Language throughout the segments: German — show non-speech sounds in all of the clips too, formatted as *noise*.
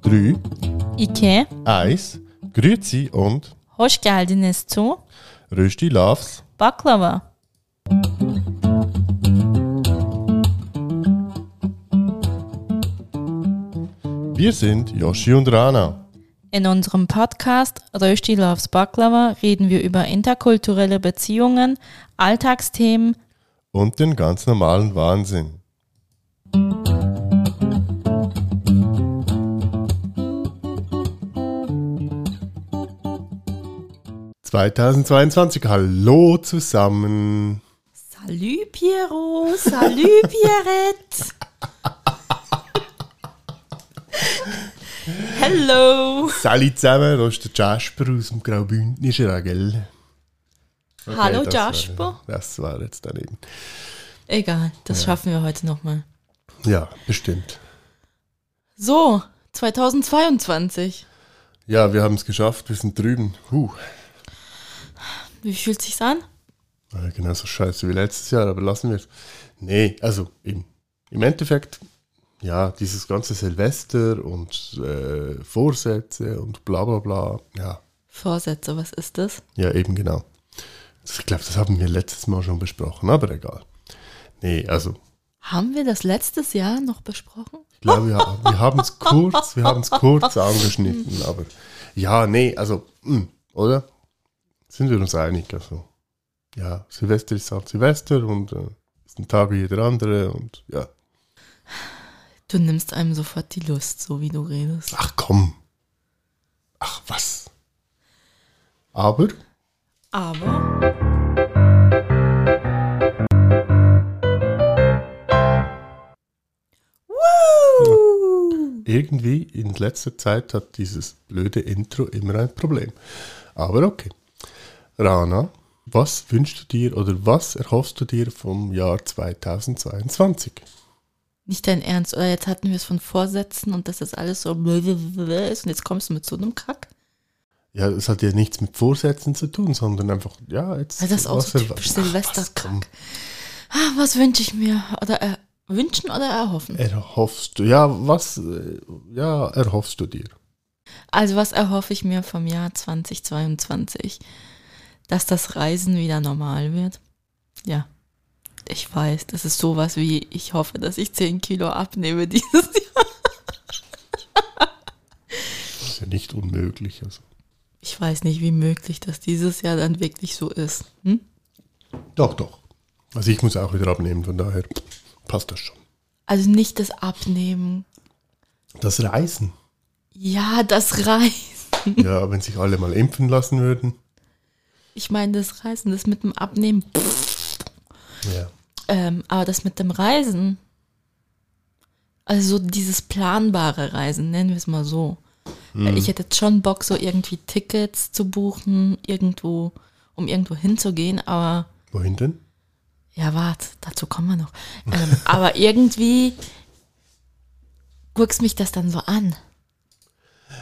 Drei, Ike, eins, Grüezi und hoş geldiniz zu Rösti Loves. Baklava. Wir sind Yoshi und Rana. In unserem Podcast Rösti Loves Baklava reden wir über interkulturelle Beziehungen, Alltagsthemen, Und den ganz normalen Wahnsinn. ...2022, hallo zusammen. Salut Piero, salut *laughs* Pierrette. Hello. Salut zusammen, da ist der Jasper aus dem Graubündnischen, gell? Okay, Hallo das Jasper. War, das war jetzt daneben. Egal, das schaffen wir heute nochmal. Ja, bestimmt. So, 2022. Ja, wir haben es geschafft, wir sind drüben. Huh. Wie fühlt sich's an? Äh, Genauso scheiße wie letztes Jahr, aber lassen wir es. Nee, also im, im Endeffekt, ja, dieses ganze Silvester und äh, Vorsätze und bla bla bla, ja, Vorsätze, was ist das? ja, eben genau. Ich glaube, das haben wir letztes Mal schon besprochen, aber egal. Nee, also Haben wir das letztes Jahr noch besprochen? ich glaube, wir, wir haben es kurz, wir haben es kurz angeschnitten, aber ja, nee, also, mh, oder? Sind wir uns einig, also, ja, Silvester ist halt Silvester und äh, ist ein Tag wie jeder andere und ja. Du nimmst einem sofort die Lust, so wie du redest. Ach komm. Ach was. Aber Aber Woo! irgendwie in letzter Zeit hat dieses blöde Intro immer ein Problem. Aber okay. Rana, was wünschst du dir oder was erhoffst du dir vom Jahr 2022? Nicht dein Ernst, oder jetzt hatten wir es von Vorsätzen und dass das alles so ist und jetzt kommst du mit so einem Kack? Ja, es hat ja nichts mit Vorsätzen zu tun, sondern einfach, ja, jetzt. Weil das ist auch so typisch. Silvesterkack. Ah, was wünsche ich mir? Oder äh, wünschen oder erhoffen? Erhoffst du, ja, was, äh, ja, erhoffst du dir? Also was erhoffe ich mir vom Jahr 2022? Dass das Reisen wieder normal wird. Ja, ich weiß, das ist sowas wie, ich hoffe, dass ich 10 Kilo abnehme dieses *laughs* Jahr. Das ist ja nicht unmöglich. Also. Ich weiß nicht, wie möglich das dieses Jahr dann wirklich so ist. Hm? Doch, doch. Also ich muss auch wieder abnehmen, von daher passt das schon. Also nicht das Abnehmen. Das Reisen. Ja, das Reisen. Ja, wenn sich alle mal impfen lassen würden. Ich meine, das Reisen, das mit dem Abnehmen. Pff. Ja. Ähm, aber das mit dem Reisen. Also so dieses planbare Reisen, nennen wir es mal so. Weil Ich hätte jetzt schon Bock, so irgendwie Tickets zu buchen, irgendwo, um irgendwo hinzugehen, aber Wohin denn? ja, warte, dazu kommen wir noch. Ähm, *laughs* aber irgendwie guckst mich das dann so an.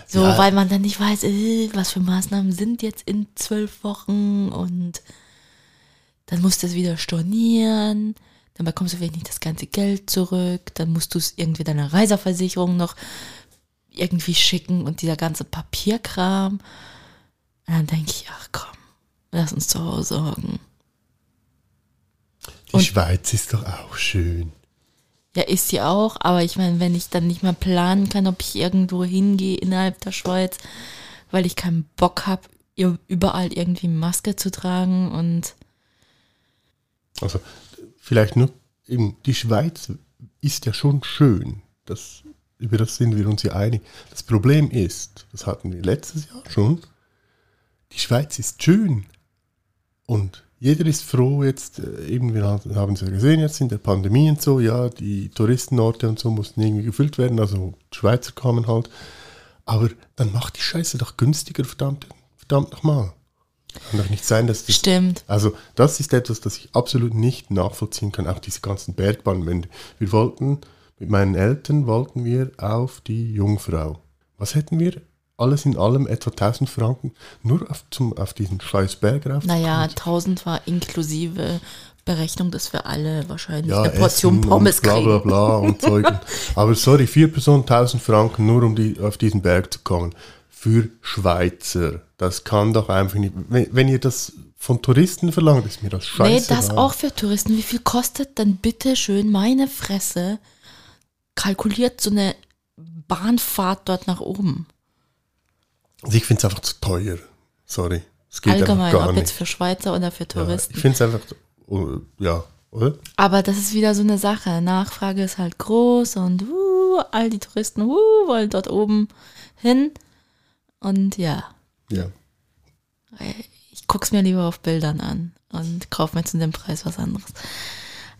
So, Ja. weil man dann nicht weiß, äh, was für Maßnahmen sind jetzt in zwölf Wochen und dann musst du es wieder stornieren, dann bekommst du vielleicht nicht das ganze Geld zurück, dann musst du es irgendwie deiner Reiseversicherung noch irgendwie schicken und dieser ganze Papierkram. Und dann denke ich, ach komm, lass uns zu Hause hocken. Die Und- Schweiz ist doch auch schön. Ja, ist sie auch, aber ich meine, wenn ich dann nicht mehr planen kann, ob ich irgendwo hingehe innerhalb der Schweiz, weil ich keinen Bock habe, überall irgendwie Maske zu tragen und Also vielleicht nur, eben, die Schweiz ist ja schon schön. Das, über das sind wir uns ja einig. Das Problem ist, das hatten wir letztes Jahr schon, die Schweiz ist schön. Und jeder ist froh jetzt, äh, eben, wir haben es ja gesehen jetzt in der Pandemie und so, ja, die Touristenorte und so mussten irgendwie gefüllt werden, also Schweizer kamen halt. Aber dann macht die Scheiße doch günstiger, verdammt, verdammt nochmal. Kann doch nicht sein, dass das stimmt. also das ist etwas, das ich absolut nicht nachvollziehen kann. Auch diese ganzen Bergbahnen. Wir wollten, mit meinen Eltern wollten wir auf die Jungfrau. Was hätten wir? Alles in allem etwa 1000 Franken nur auf, zum, auf diesen scheiß Berg rauf. Naja, 1000 war inklusive Berechnung, dass wir alle wahrscheinlich Ja, eine Portion Essen Pommes bla bla kriegen. bla und Zeug. *laughs* Aber sorry, vier Personen 1000 Franken nur um die, auf diesen Berg zu kommen. Für Schweizer. Das kann doch einfach nicht. Wenn, wenn ihr das von Touristen verlangt, ist mir das scheiße. Nee, das auch für Touristen. Wie viel kostet dann bitte schön meine Fresse? Kalkuliert so eine Bahnfahrt dort nach oben. Also ich finde es einfach zu teuer. Sorry. Es geht Allgemein, ob nicht. jetzt für Schweizer oder für ja, Touristen. ich finde es einfach, oh, ja, oder? Aber das ist wieder so eine Sache. Nachfrage ist halt groß und uh, all die Touristen uh, wollen dort oben hin. Und ja, Ja. ich gucke es mir lieber auf Bildern an und kaufe mir zu dem Preis was anderes.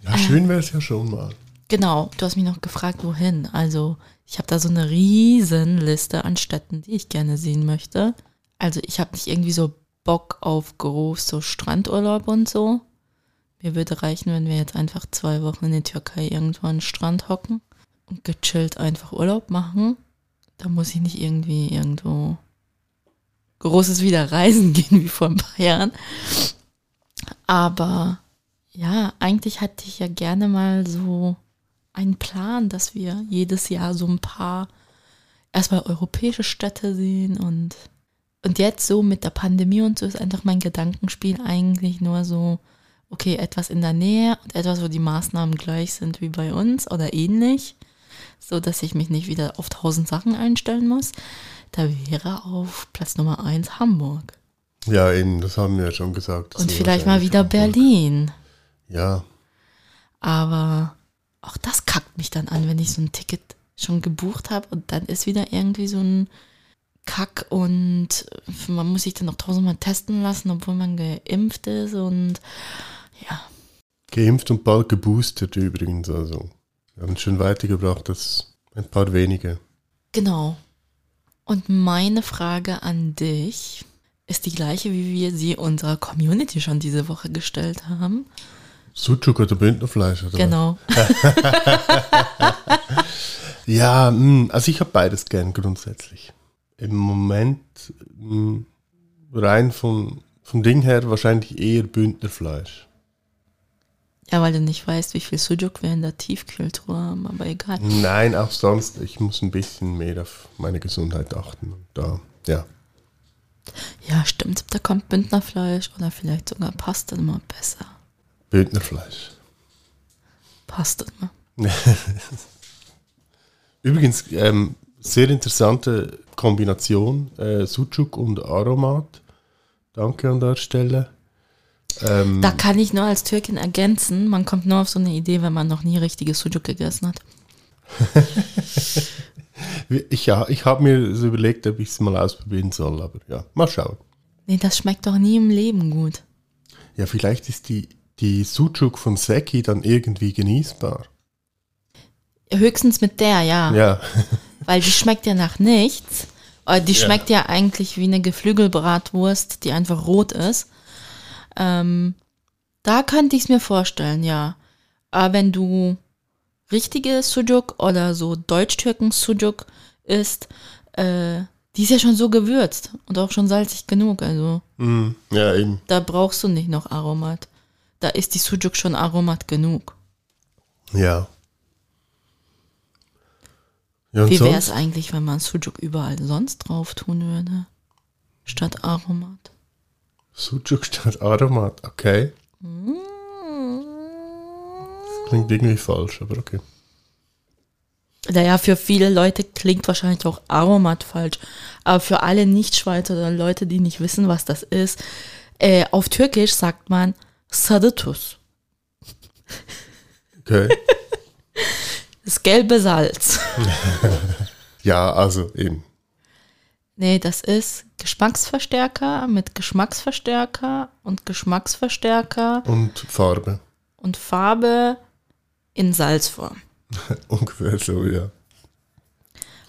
Ja, schön wäre es ja schon mal. Genau, du hast mich noch gefragt, wohin. Also, ich habe da so eine riesen Liste an Städten, die ich gerne sehen möchte. Also, ich habe nicht irgendwie so Bock auf groß so Strandurlaub und so. Mir würde reichen, wenn wir jetzt einfach zwei Wochen in der Türkei irgendwo an den Strand hocken und gechillt einfach Urlaub machen. Da muss ich nicht irgendwie irgendwo großes wieder reisen *laughs* gehen wie vor ein paar Jahren. Aber ja, eigentlich hatte ich ja gerne mal so einen Plan, dass wir jedes Jahr so ein paar erstmal europäische Städte sehen und und jetzt so mit der Pandemie und so ist einfach mein Gedankenspiel eigentlich nur so, okay, etwas in der Nähe und etwas, wo die Maßnahmen gleich sind wie bei uns oder ähnlich, so dass ich mich nicht wieder auf tausend Sachen einstellen muss. Da wäre auf Platz Nummer eins Hamburg. Ja, eben, das haben wir ja schon gesagt. Und vielleicht mal wieder wahrscheinlich Berlin. Ja, Aber auch das kackt mich dann an, wenn ich so ein Ticket schon gebucht habe und dann ist wieder irgendwie so ein Kack und man muss sich dann noch tausendmal testen lassen, obwohl man geimpft ist und ja, geimpft und bald geboostert übrigens. Also, wir haben es schon weitergebracht, das ein paar wenige. genau. Und meine Frage an dich ist die gleiche, wie wir sie unserer Community schon diese Woche gestellt haben. Sucuk oder Bündnerfleisch oder? Genau. *laughs* Ja, mh, also ich habe beides gern grundsätzlich. Im Moment mh, rein vom, vom Ding her wahrscheinlich eher Bündnerfleisch. Ja, weil du nicht weißt, wie viel Sujuk wir in der Tiefkühltruhe haben, aber egal. Nein, auch sonst, ich muss ein bisschen mehr auf meine Gesundheit achten. Da, ja. Ja, stimmt. Da kommt Bündnerfleisch oder vielleicht sogar Pasta immer besser. Bündnerfleisch. Passt immer. *laughs* Übrigens, ähm, sehr interessante Kombination, äh, Sucuk und Aromat. Danke an der Stelle. Ähm, Da kann ich nur als Türkin ergänzen, man kommt nur auf so eine Idee, wenn man noch nie richtiges Sujuk gegessen hat. *laughs* ich ja, ich habe mir so überlegt, ob ich es mal ausprobieren soll, aber ja, mal schauen. Nee, das schmeckt doch nie im Leben gut. Ja, vielleicht ist die, die Sucuk von Seki dann irgendwie genießbar. Höchstens mit der, ja. Ja, *laughs* Weil die schmeckt ja nach nichts. Äh, Die Ja. schmeckt ja eigentlich wie eine Geflügelbratwurst, die einfach rot ist. Ähm, da könnte ich es mir vorstellen, ja. Aber wenn du richtige Sujuk oder so Deutsch-Türken-Sujuk isst, äh, die ist ja schon so gewürzt und auch schon salzig genug. Also mm, ja eben. da brauchst du nicht noch Aromat. Da ist die Sujuk schon Aromat genug. Ja. Ja, Wie wäre es eigentlich, wenn man Sujuk überall sonst drauf tun würde? Statt Aromat. Sucuk statt Aromat, okay. Klingt irgendwie falsch, aber okay. Naja, für viele Leute klingt wahrscheinlich auch Aromat falsch. Aber für alle Nicht-Schweizer oder Leute, die nicht wissen, was das ist, äh, auf Türkisch sagt man Sadetus. Okay. *laughs* Das gelbe Salz. *laughs* Ja, also eben. Nee, das ist Geschmacksverstärker mit Geschmacksverstärker und Geschmacksverstärker Und Farbe. und Farbe in Salzform. *laughs* Ungefähr so, ja.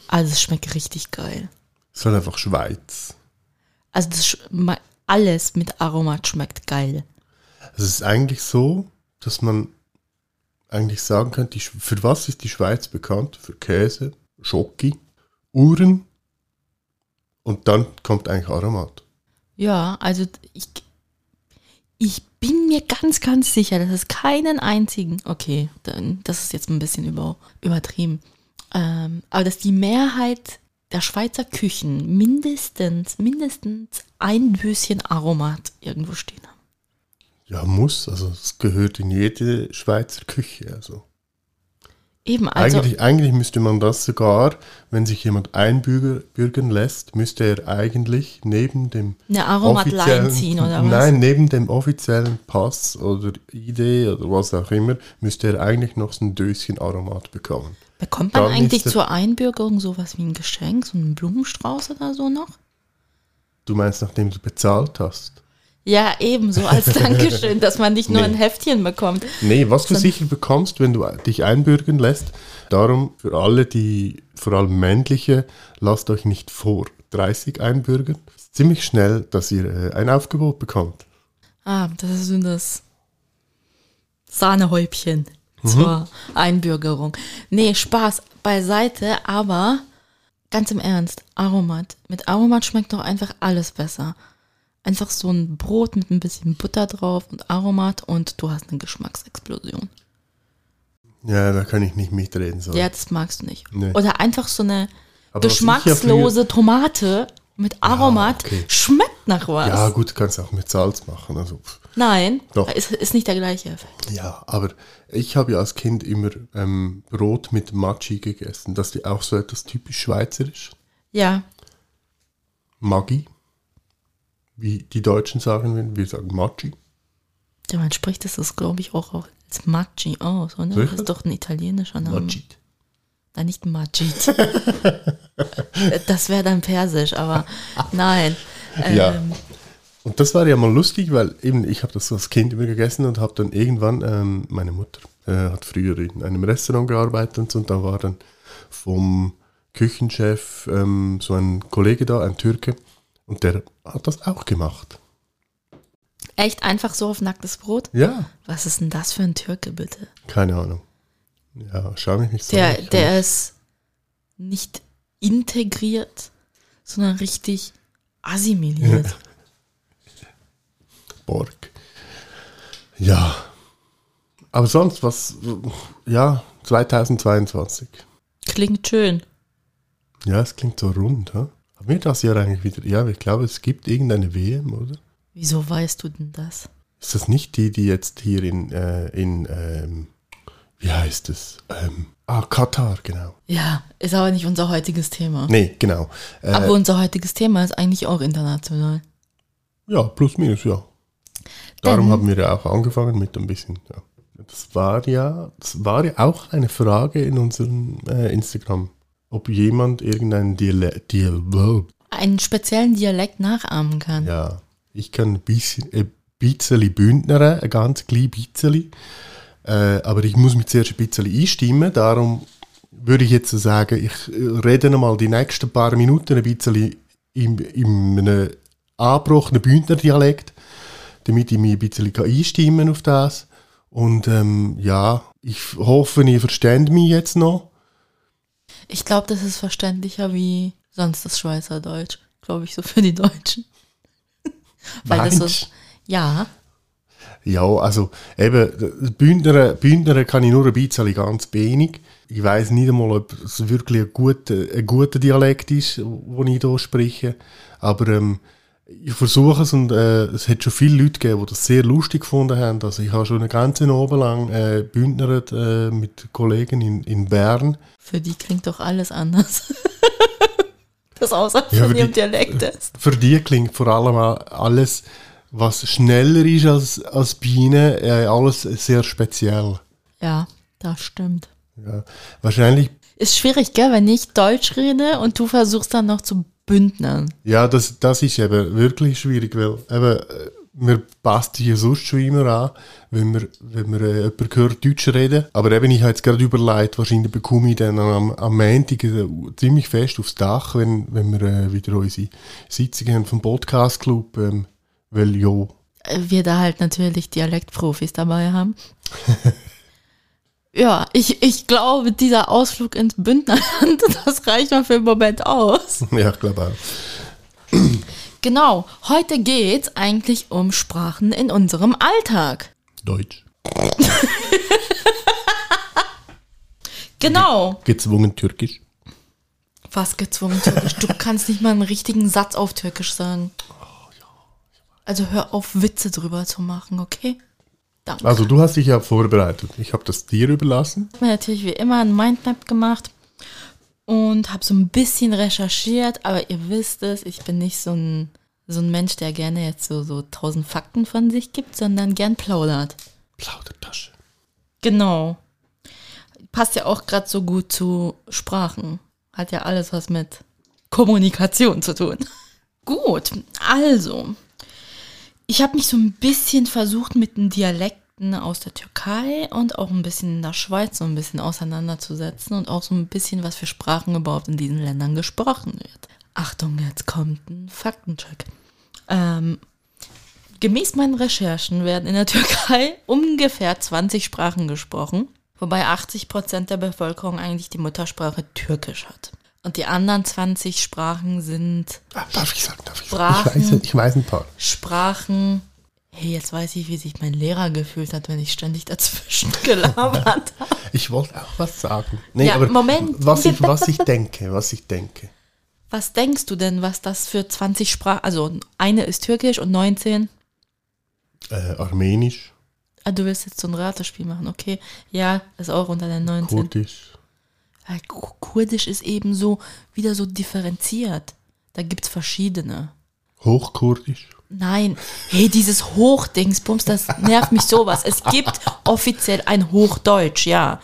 Also es schmeckt richtig geil. Es ist halt einfach Schweiz. Also das, alles mit Aromat schmeckt geil. Es ist eigentlich so, dass man eigentlich sagen könnte, für was ist die Schweiz bekannt? Für Käse, Schoki, Uhren und dann kommt eigentlich Aromat. Ja, also ich, ich bin mir ganz, ganz sicher, dass es keinen einzigen, okay, dann, das ist jetzt ein bisschen über, übertrieben, ähm, aber dass die Mehrheit der Schweizer Küchen mindestens, mindestens ein Döschen Aromat irgendwo stehen haben. Ja, muss. Also es gehört in jede Schweizer Küche. Also. Eben, also eigentlich, eigentlich müsste man das sogar, wenn sich jemand einbürgern lässt, müsste er eigentlich neben dem eine offiziellen, ziehen oder was? nein, neben dem offiziellen Pass oder ID oder was auch immer, müsste er eigentlich noch so ein Döschen Aromat bekommen. Bekommt man Dann eigentlich zur Einbürgerung sowas wie ein Geschenk, so einen Blumenstrauß oder so noch? Du meinst, nachdem du bezahlt hast? Ja, eben, so als *laughs* Dankeschön, dass man nicht nur Nee. ein Heftchen bekommt. Nee, was du sicher bekommst, wenn du dich einbürgern lässt, darum für alle, die, vor allem männliche, lasst euch nicht vor 30 einbürgern. Ist ziemlich schnell, dass ihr äh, ein Aufgebot bekommt. Ah, das ist so das Sahnehäubchen Mhm. zur Einbürgerung. Nee, Spaß beiseite, aber ganz im Ernst, Aromat. Mit Aromat schmeckt doch einfach alles besser. Einfach so ein Brot mit ein bisschen Butter drauf und Aromat und du hast eine Geschmacksexplosion. Ja, da kann ich nicht mitreden. So. Ja, das magst du nicht. Nee. Oder einfach so eine Aber ich ja geschmackslose Tomate mit Aromat okay. schmeckt nach was. Ja, gut, du kannst auch mit Salz machen. Also. Nein, Doch. ist, ist nicht der gleiche Effekt. ja, aber ich habe ja als Kind immer ähm, Brot mit Maggi gegessen. Das ist auch so etwas typisch schweizerisch. Ja, Maggi. Wie die Deutschen sagen würden, wir sagen Maggi. Ja, man spricht das, das glaube ich, auch als Maggi aus, oder? Sicher? Das ist doch ein italienischer Name. Maggi. Nein, nicht Magit. *laughs* das wäre dann persisch, aber nein. *laughs* Ja. Ähm, Und das war ja mal lustig, weil eben ich habe das als Kind immer gegessen und habe dann irgendwann, ähm, meine Mutter äh, hat früher in einem Restaurant gearbeitet und so, und da war dann vom Küchenchef ähm, so ein Kollege da, ein Türke, und der hat das auch gemacht. echt einfach so auf nacktes Brot? Ja, Was ist denn das für ein Türke, bitte? keine Ahnung. Ja, schau mich nicht so Der, an. der ist nicht integriert, sondern richtig assimiliert. *laughs* Borg. Ja. Aber sonst, was, ja, 2022. Klingt schön. Ja, es klingt so rund, ha? Haben wir das Jahr eigentlich wieder? Ja, ich glaube, es gibt irgendeine WM, oder? Wieso weißt du denn das? Ist das nicht die, die jetzt hier in, äh, in ähm, wie heißt es? Ähm, ah, Katar, genau. Ja, ist aber nicht unser heutiges Thema. Nee, genau. Äh, Aber unser heutiges Thema ist eigentlich auch international. ja, plus minus, ja. Darum Denn- haben wir ja auch angefangen mit ein bisschen, ja. Das war ja, das war ja auch eine Frage in unserem äh, Instagram, ob jemand irgendeinen Dialekt, Dialekt, Einen speziellen Dialekt nachahmen kann. Ja, ich kann ein bisschen, ein bisschen bündnern, ein ganz klein bisschen. Äh, aber ich muss mich zuerst ein bisschen einstimmen. Darum würde ich jetzt sagen, ich äh, rede nochmal die nächsten paar Minuten ein bisschen in, in einem angebrochenen Bündner Dialekt, damit ich mich ein bisschen kann einstimmen auf das. Und ähm, ja, ich hoffe, ihr versteht mich jetzt noch. Ich glaube, das ist verständlicher wie sonst das Schweizerdeutsch. Glaube ich, so für die Deutschen. *laughs* Weil das Meinst ist. Ja, Ja, also eben, Bündner, Bündner kann ich nur ein bisschen ganz wenig. Ich weiß nicht einmal, ob es wirklich ein guter, ein guter Dialekt ist, den ich hier spreche. Aber ähm, ich versuche es und äh, es hat schon viele Leute gegeben, die das sehr lustig gefunden haben. Also ich habe schon eine ganze Abend lang äh, bündnert äh, mit Kollegen in, in Bern. für die klingt doch alles anders. *laughs* das außer Ja, von ihrem Dialekt ist. Für die klingt vor allem alles, was schneller ist als, als Biene, äh, alles sehr speziell. Ja, das stimmt. Ja, wahrscheinlich Ist schwierig, gell, wenn ich Deutsch rede und du versuchst dann noch zu bündnern. Ja, das, das ist eben wirklich schwierig, weil eben, äh, wir passen hier sonst schon immer an, wenn wir, wenn äh, jemanden hört Deutsch reden. Aber eben, ich habe jetzt gerade überlegt, wahrscheinlich bekomme ich dann am, am Montag äh, ziemlich fest aufs Dach, wenn, wenn wir äh, wieder unsere Sitzung haben vom Podcast Club, ähm, weil ja, Äh, Wir da halt natürlich Dialektprofis dabei haben. *laughs* ja, ich, ich glaube, dieser Ausflug ins Bündnerland, *laughs* das reicht mal für den Moment aus. *laughs* ja, auch. Genau, heute geht's eigentlich um Sprachen in unserem Alltag. Deutsch. *laughs* Genau. Gezwungen Türkisch. Was gezwungen Türkisch? Du kannst nicht mal einen richtigen Satz auf Türkisch sagen. Also hör auf, Witze drüber zu machen, okay? Danke. Also du hast dich ja vorbereitet. Ich habe das dir überlassen. Ich habe mir natürlich wie immer ein Mindmap gemacht und habe so ein bisschen recherchiert, aber ihr wisst es, ich bin nicht so ein, so ein Mensch, der gerne jetzt so, so tausend Fakten von sich gibt, sondern gern plaudert. Plaudertasche. Genau. Passt ja auch gerade so gut zu Sprachen. Hat ja alles was mit Kommunikation zu tun. *laughs* Gut, also. Ich habe mich so ein bisschen versucht mit den Dialekten aus der Türkei und auch ein bisschen in der Schweiz so ein bisschen auseinanderzusetzen und auch so ein bisschen, was für Sprachen überhaupt in diesen Ländern gesprochen wird. Achtung, jetzt kommt ein Faktencheck. Ähm, Gemäß meinen Recherchen werden in der *laughs* Türkei ungefähr 20 Sprachen gesprochen, wobei 80 Prozent der Bevölkerung eigentlich die Muttersprache Türkisch hat. Und die anderen 20 Sprachen sind Ah, darf ich sagen, darf ich Sprachen. sagen? Ich weiß, ich weiß ein paar. Sprachen. Hey, jetzt weiß ich, wie sich mein Lehrer gefühlt hat, wenn ich ständig dazwischen *laughs* gelabert habe. Ich wollte auch was sagen. Nee, Ja, aber Moment. Was ich, was ich denke, was ich denke. Was denkst du denn, was das für 20 Sprachen, also eine ist Türkisch und 19? Äh, Armenisch, Ah, du willst jetzt so ein Ratespiel machen, okay. Ja, ist auch unter den 19. Kurdisch. Ja, Ku- Kurdisch ist eben so wieder so differenziert. Da gibt's verschiedene. Hochkurdisch. Nein, hey, dieses Hochdingsbums, das nervt mich sowas. Es gibt offiziell ein Hochdeutsch, ja.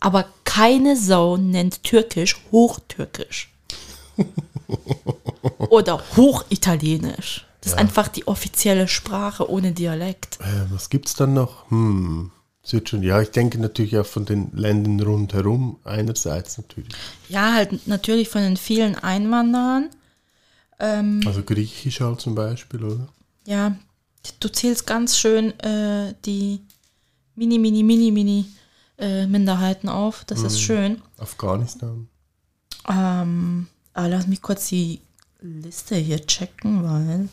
Aber keine Sau nennt Türkisch Hochtürkisch. *laughs* Oder Hochitalienisch. Das ist einfach die offizielle Sprache ohne Dialekt. Äh, was gibt's dann noch? Hm. Es wird schon, ja, ich denke natürlich auch von den Ländern rundherum einerseits natürlich. Ja, halt natürlich von den vielen Einwanderern. Ähm, Also Griechisch halt zum Beispiel, oder? ja, du zählst ganz schön äh, die mini, mini, mini, mini äh, Minderheiten auf. Das ist schön. Afghanistan. Ähm, aber lass mich kurz die Liste hier checken, weil.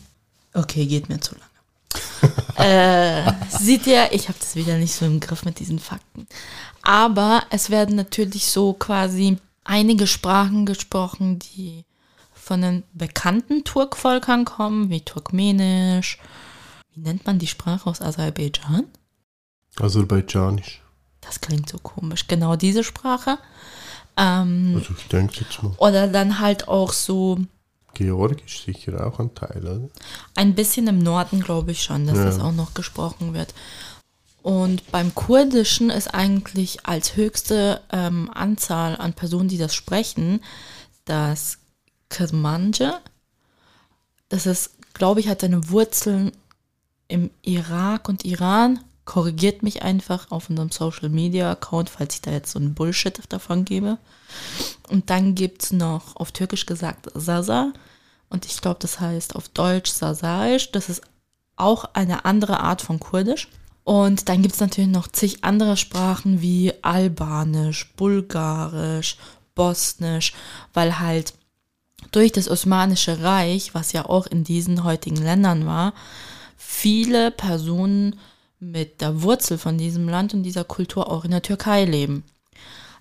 Okay, geht mir zu lange. *laughs* äh, seht ihr, ich habe das wieder nicht so im Griff mit diesen Fakten. Aber es werden natürlich so quasi einige Sprachen gesprochen, die von den bekannten Turkvölkern kommen, wie Turkmenisch. Wie nennt man die Sprache aus Aserbaidschan? Aserbaidschanisch. Das klingt so komisch. Genau diese Sprache. Ähm, Also ich denke jetzt mal. oder dann halt auch so Georgisch sicher auch ein Teil, oder? Ein bisschen im Norden glaube ich schon, dass Ja. das auch noch gesprochen wird. Und beim Kurdischen ist eigentlich als höchste ähm, Anzahl an Personen, die das sprechen, das Kermanje. Das ist, glaube ich, hat seine Wurzeln im Irak und Iran. Korrigiert mich einfach auf unserem Social Media Account, falls ich da jetzt so einen Bullshit davon gebe. Und dann gibt es noch auf Türkisch gesagt Sasa. Und ich glaube, das heißt auf Deutsch Sasaisch. Das ist auch eine andere Art von Kurdisch. Und dann gibt es natürlich noch zig andere Sprachen wie Albanisch, Bulgarisch, Bosnisch, weil halt durch das Osmanische Reich, was ja auch in diesen heutigen Ländern war, viele Personen mit der Wurzel von diesem Land und dieser Kultur auch in der Türkei leben.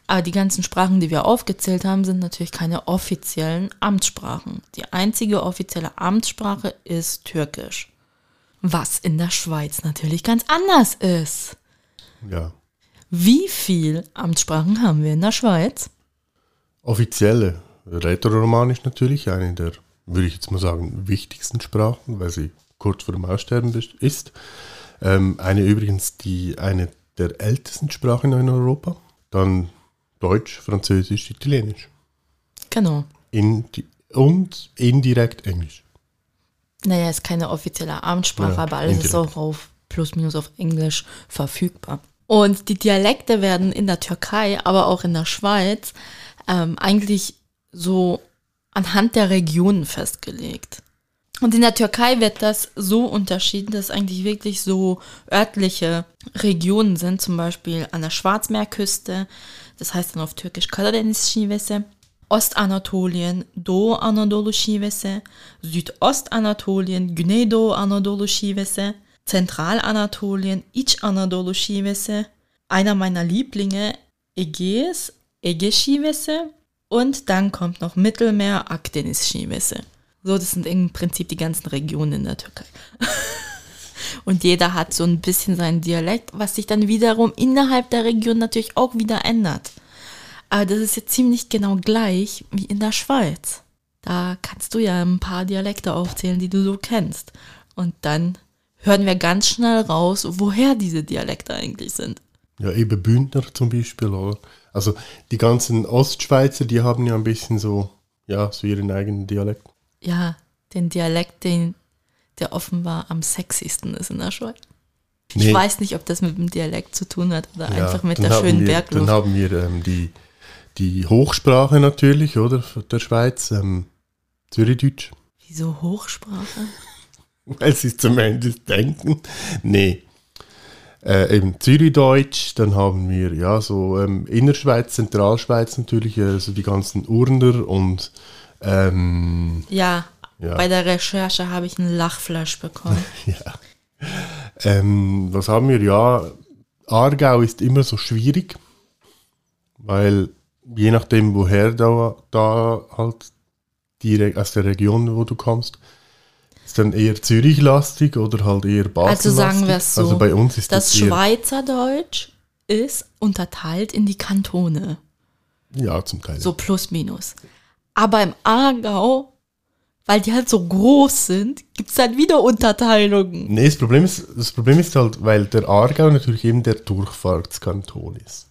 Aber die ganzen Sprachen, die wir aufgezählt haben, sind natürlich keine offiziellen Amtssprachen. Die einzige offizielle Amtssprache ist Türkisch. Was in der Schweiz natürlich ganz anders ist. Ja. Wie viel Amtssprachen haben wir in der Schweiz? Offizielle, Rätoromanisch natürlich, eine der, würde ich jetzt mal sagen, wichtigsten Sprachen, weil sie kurz vor dem Aussterben ist. Ähm, eine übrigens, die eine der ältesten Sprachen in Europa. Dann Deutsch, Französisch, Italienisch. Genau. Indi und indirekt Englisch. Naja, ist keine offizielle Amtssprache, Ja, aber alles ist indirekt. auch auf plus minus auf Englisch verfügbar. Und die Dialekte werden in der Türkei, aber auch in der Schweiz ähm, eigentlich so anhand der Regionen festgelegt. Und in der Türkei wird das so unterschieden, dass eigentlich wirklich so örtliche Regionen sind, zum Beispiel an der Schwarzmeerküste, das heißt dann auf Türkisch Karadeniz Şivesi. Ostanatolien Doğu Anadolu şivesi, Südostanatolien Güneydoğu Anadolu şivesi, Zentralanatolien İç Anadolu şivesi, einer meiner Lieblinge Ägäis Ege şivesi und dann kommt noch Mittelmeer Akdeniz şivesi. So, das sind im Prinzip die ganzen Regionen in der Türkei. *laughs* Und jeder hat so ein bisschen seinen Dialekt, was sich dann wiederum innerhalb der Region natürlich auch wieder ändert. Aber das ist jetzt ziemlich genau gleich wie in der Schweiz. Da kannst du ja ein paar Dialekte aufzählen, die du so kennst. Und dann hören wir ganz schnell raus, woher diese Dialekte eigentlich sind. Ja, eben Bündner zum Beispiel, oder? Also die ganzen Ostschweizer, die haben ja ein bisschen so, ja, so ihren eigenen Dialekt. Ja, den Dialekt, den, der offenbar am sexiesten ist in der Schweiz. Ich Nee. weiß nicht, ob das mit dem Dialekt zu tun hat oder Ja, einfach mit der schönen wir, Bergluft. Dann haben wir ähm, die, die Hochsprache natürlich, oder, der Schweiz, ähm, Zürichdeutsch. Wieso Hochsprache? *laughs* Weil sie zum Ende denken. Nee. Äh, eben Zürichdeutsch, dann haben wir ja so ähm, Innerschweiz, Zentralschweiz natürlich, äh, so die ganzen Urner und ähm, Ja, Ja. bei der Recherche habe ich einen Lachflash bekommen. *laughs* ja. Ähm, was haben wir? Ja, Aargau ist immer so schwierig, weil je nachdem, woher da, da halt die, Re- aus der Region, wo du kommst, ist dann eher Zürich-lastig oder halt eher basel Also sagen wir es so. Also bei uns ist Das Schweizerdeutsch ist unterteilt in die Kantone. ja zum Teil. So plus minus. Aber im Aargau, weil die halt so groß sind, gibt es dann wieder Unterteilungen. Nee, das Problem, ist, das Problem ist halt, weil der Aargau natürlich eben der Durchfahrtskanton ist.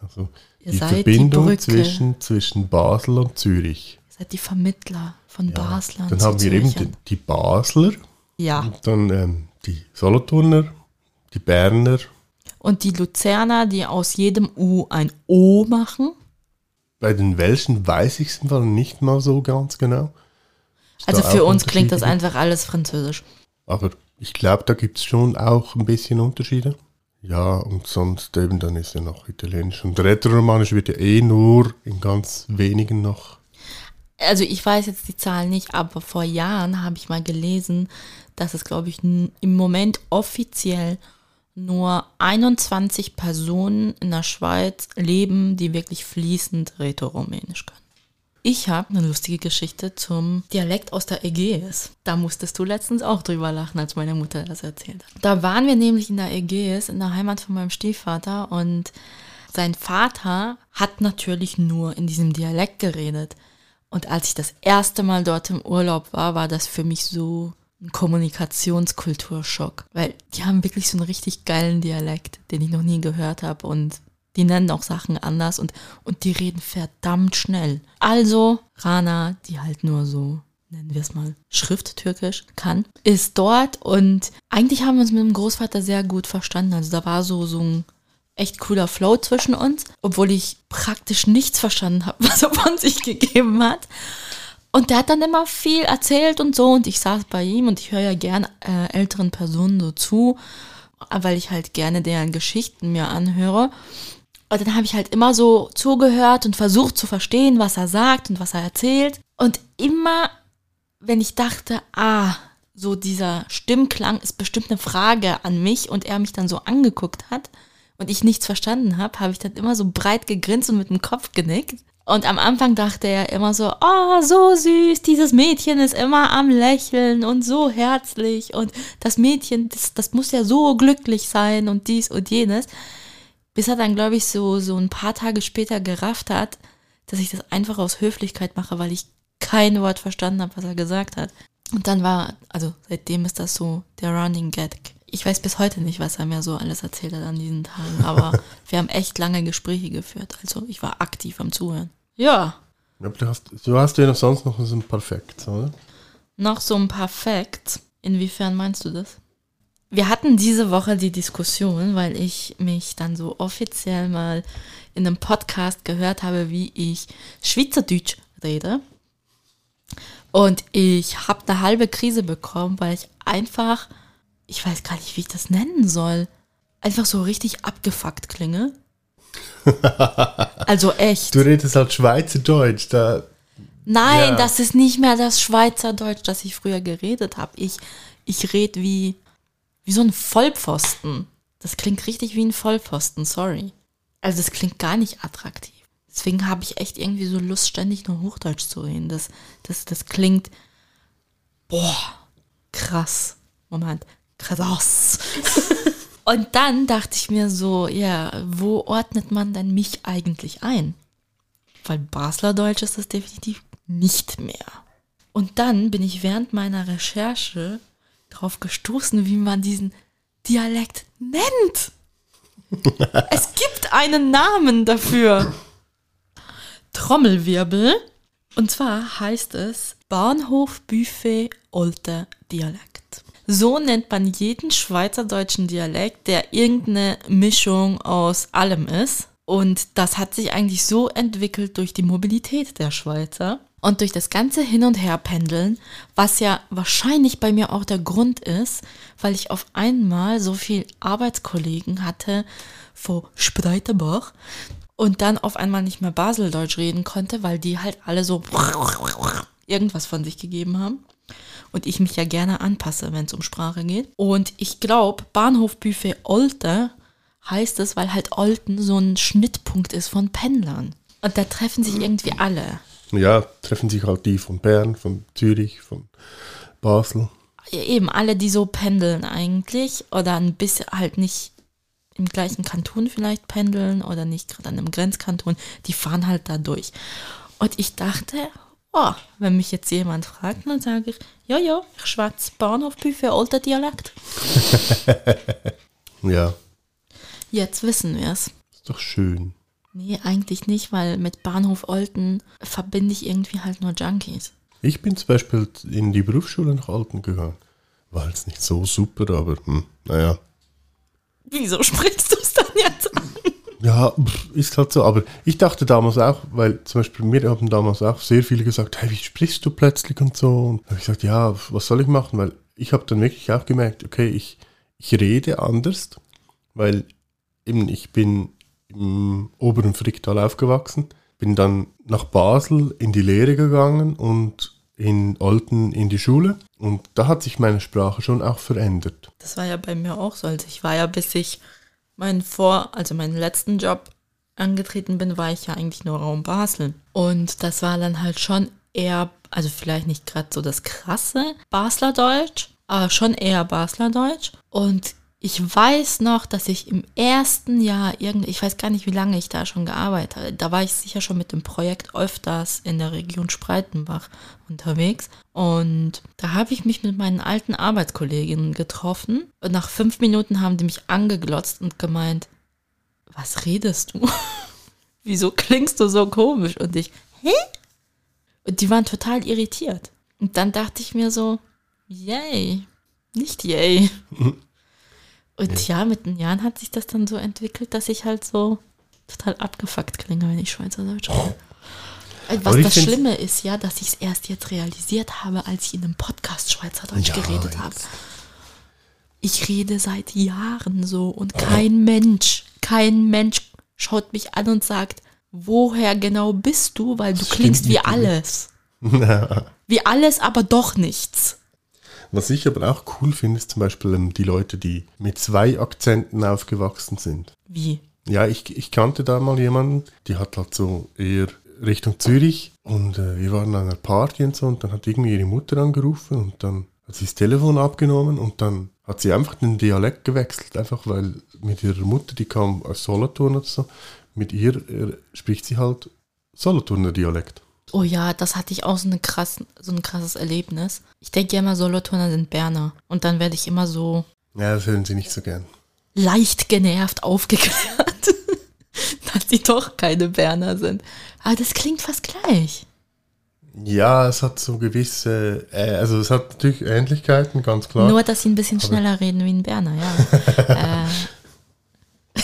Also Ihr die die Verbindung Brücke. zwischen, zwischen Basel und Zürich. Ihr seid die Vermittler von Baslern Dann zu haben wir eben die, die Basler, Ja. und dann ähm, die Solothurner, die Berner. Und die Luzerner, die aus jedem U ein O machen. Bei den Welschen weiß ich es Fall nicht mal so ganz genau. Ist Also für uns klingt das einfach alles französisch. Aber ich glaube, da gibt es schon auch ein bisschen Unterschiede. Ja, und sonst eben dann ist ja noch Italienisch. Und Rätoromanisch wird ja eh nur in ganz wenigen noch. Also ich weiß jetzt die Zahlen nicht, aber vor Jahren habe ich mal gelesen, dass es, glaube ich, im Moment offiziell nur 21 Personen in der Schweiz leben, die wirklich fließend Rätoromänisch können. Ich habe eine lustige Geschichte zum Dialekt aus der Ägäis. Da musstest du letztens auch drüber lachen, als meine Mutter das erzählt hat. Da waren wir nämlich in der Ägäis, in der Heimat von meinem Stiefvater und sein Vater hat natürlich nur in diesem Dialekt geredet. Und als ich das erste Mal dort im Urlaub war, war das für mich so ein Kommunikationskulturschock. Weil die haben wirklich so einen richtig geilen Dialekt, den ich noch nie gehört habe. Und die nennen auch Sachen anders und, und die reden verdammt schnell. Also, Rana, die halt nur so, nennen wir es mal, Schrifttürkisch kann, ist dort und eigentlich haben wir uns mit dem Großvater sehr gut verstanden. Also da war so, so ein echt cooler Flow zwischen uns, obwohl ich praktisch nichts verstanden habe, *laughs* was er von sich gegeben hat. Und der hat dann immer viel erzählt und so und ich saß bei ihm und ich höre ja gern äh, älteren Personen so zu, weil ich halt gerne deren Geschichten mir anhöre. Und dann habe ich halt immer so zugehört und versucht zu verstehen, was er sagt und was er erzählt. Und immer, wenn ich dachte, ah, so dieser Stimmklang ist bestimmt eine Frage an mich und er mich dann so angeguckt hat und ich nichts verstanden habe, habe ich dann immer so breit gegrinst und mit dem Kopf genickt. Und am Anfang dachte er immer so, oh, so süß, dieses Mädchen ist immer am Lächeln und so herzlich und das Mädchen, das, das muss ja so glücklich sein und dies und jenes. Bis er dann, glaube ich, so, so ein paar Tage später gerafft hat, dass ich das einfach aus Höflichkeit mache, weil ich kein Wort verstanden habe, was er gesagt hat. Und dann war, also seitdem ist das so der Running Gag. Ich weiß bis heute nicht, was er mir so alles erzählt hat an diesen Tagen, aber *laughs* wir haben echt lange Gespräche geführt. Also ich war aktiv am Zuhören. Ja, Aber du hast, du hast ja noch sonst noch so ein Perfekt, oder? noch so ein Facts. Inwiefern meinst du das? Wir hatten diese Woche die Diskussion, weil ich mich dann so offiziell mal in einem Podcast gehört habe, wie ich Schweizerdeutsch rede. Und ich habe eine halbe Krise bekommen, weil ich einfach, ich weiß gar nicht, wie ich das nennen soll, einfach so richtig abgefuckt klinge. *laughs* Also echt. Du redest halt Schweizerdeutsch. Da, Nein, Ja. das ist nicht mehr das Schweizerdeutsch, das ich früher geredet habe. Ich, ich rede wie, wie so ein Vollpfosten. Das klingt richtig wie ein Vollpfosten, sorry. Also das klingt gar nicht attraktiv. Deswegen habe ich echt irgendwie so Lust, ständig nur Hochdeutsch zu reden. Das, das, das klingt, boah, krass. Moment, krass. *laughs* Und dann dachte ich mir so, ja, wo ordnet man denn mich eigentlich ein? Weil Basler Deutsch ist das definitiv nicht mehr. Und dann bin ich während meiner Recherche darauf gestoßen, wie man diesen Dialekt nennt. *laughs* es gibt einen Namen dafür. Trommelwirbel. Und zwar heißt es Bahnhof Buffet Olter Dialekt. So nennt man jeden schweizerdeutschen Dialekt, der irgendeine Mischung aus allem ist. Und das hat sich eigentlich so entwickelt durch die Mobilität der Schweizer und durch das ganze Hin- und Herpendeln, was ja wahrscheinlich bei mir auch der Grund ist, weil ich auf einmal so viel Arbeitskollegen hatte vor Spreiterbach und dann auf einmal nicht mehr Baseldeutsch reden konnte, weil die halt alle so irgendwas von sich gegeben haben. Und ich mich ja gerne anpasse, wenn es um Sprache geht. Und ich glaube, Bahnhof Buffet Olter heißt es, weil halt Olten so ein Schnittpunkt ist von Pendlern. Und da treffen sich irgendwie alle. ja, treffen sich halt die von Bern, von Zürich, von Basel. Ja, eben alle, die so pendeln eigentlich oder ein bisschen halt nicht im gleichen Kanton vielleicht pendeln oder nicht gerade an einem Grenzkanton, die fahren halt da durch. Und ich dachte, oh, wenn mich jetzt jemand fragt, dann sage ich, ja, ja, ich schwätze Bahnhof Buffet alter Dialekt. *laughs* Ja, Jetzt wissen wir es. ist doch schön. Nee, eigentlich nicht, weil mit Bahnhof Olten verbinde ich irgendwie halt nur Junkies. Ich bin zum Beispiel in die Berufsschule nach Alten gegangen. War jetzt nicht so super, aber hm, naja. Wieso sprichst du es dann jetzt an? Ja, ist halt so. Aber ich dachte damals auch, weil zum Beispiel mir haben damals auch sehr viele gesagt, hey, wie sprichst du plötzlich und so. Und habe ich gesagt, ja, was soll ich machen? Weil ich habe dann wirklich auch gemerkt, okay, ich, ich rede anders, weil eben ich bin im oberen Fricktal aufgewachsen, bin dann nach Basel in die Lehre gegangen und in Olten in die Schule. Und da hat sich meine Sprache schon auch verändert. Das war ja bei mir auch so. Also ich war ja, bis ich meinen Vor-, also meinen letzten Job angetreten bin, war ich ja eigentlich nur Raum Basel. Und das war dann halt schon eher, also vielleicht nicht gerade so das krasse Basler Deutsch, aber schon eher Basler Deutsch. Und ich weiß noch, dass ich im ersten Jahr irgendwie, ich weiß gar nicht, wie lange ich da schon gearbeitet habe. Da war ich sicher schon mit dem Projekt öfters in der Region Spreitenbach unterwegs. Und da habe ich mich mit meinen alten Arbeitskolleginnen getroffen. Und nach fünf Minuten haben die mich angeglotzt und gemeint, was redest du? *laughs* Wieso klingst du so komisch? Und ich, hä? Und die waren total irritiert. Und dann dachte ich mir so, yay, nicht yay. *laughs* Und ja. mit den Jahren hat sich das dann so entwickelt, dass ich halt so total abgefuckt klinge, wenn ich Schweizerdeutsch rede. Äh, Was das Schlimme ist ja, dass ich es erst jetzt realisiert habe, als ich in einem Podcast Schweizerdeutsch Ja, geredet habe. Ich rede seit Jahren so und kein Mensch, kein Mensch schaut mich an und sagt, woher genau bist du, weil du Das klingst stimmt wie alles. *laughs* Wie alles, aber doch nichts. Was ich aber auch cool finde, ist zum Beispiel ähm, die Leute, die mit zwei Akzenten aufgewachsen sind. Wie? Ja, ich, ich kannte da mal jemanden, die hat halt so eher Richtung Zürich und äh, wir waren an einer Party und so und dann hat irgendwie ihre Mutter angerufen und dann hat sie das Telefon abgenommen und dann hat sie einfach den Dialekt gewechselt, einfach weil mit ihrer Mutter, die kam aus Solothurn oder so, mit ihr äh, spricht sie halt Solothurner Dialekt. Oh ja, das hatte ich auch so, eine krass, so ein krasses Erlebnis. Ich denke ja immer, Solothurner sind Berner. Und dann werde ich immer so Ja, das hören sie nicht so gern. leicht genervt aufgeklärt, *laughs* dass die doch keine Berner sind. Aber das klingt fast gleich. Ja, es hat so gewisse, äh, also es hat natürlich Ähnlichkeiten, ganz klar. Nur, dass sie ein bisschen schneller reden wie ein Berner, ja. *laughs* äh.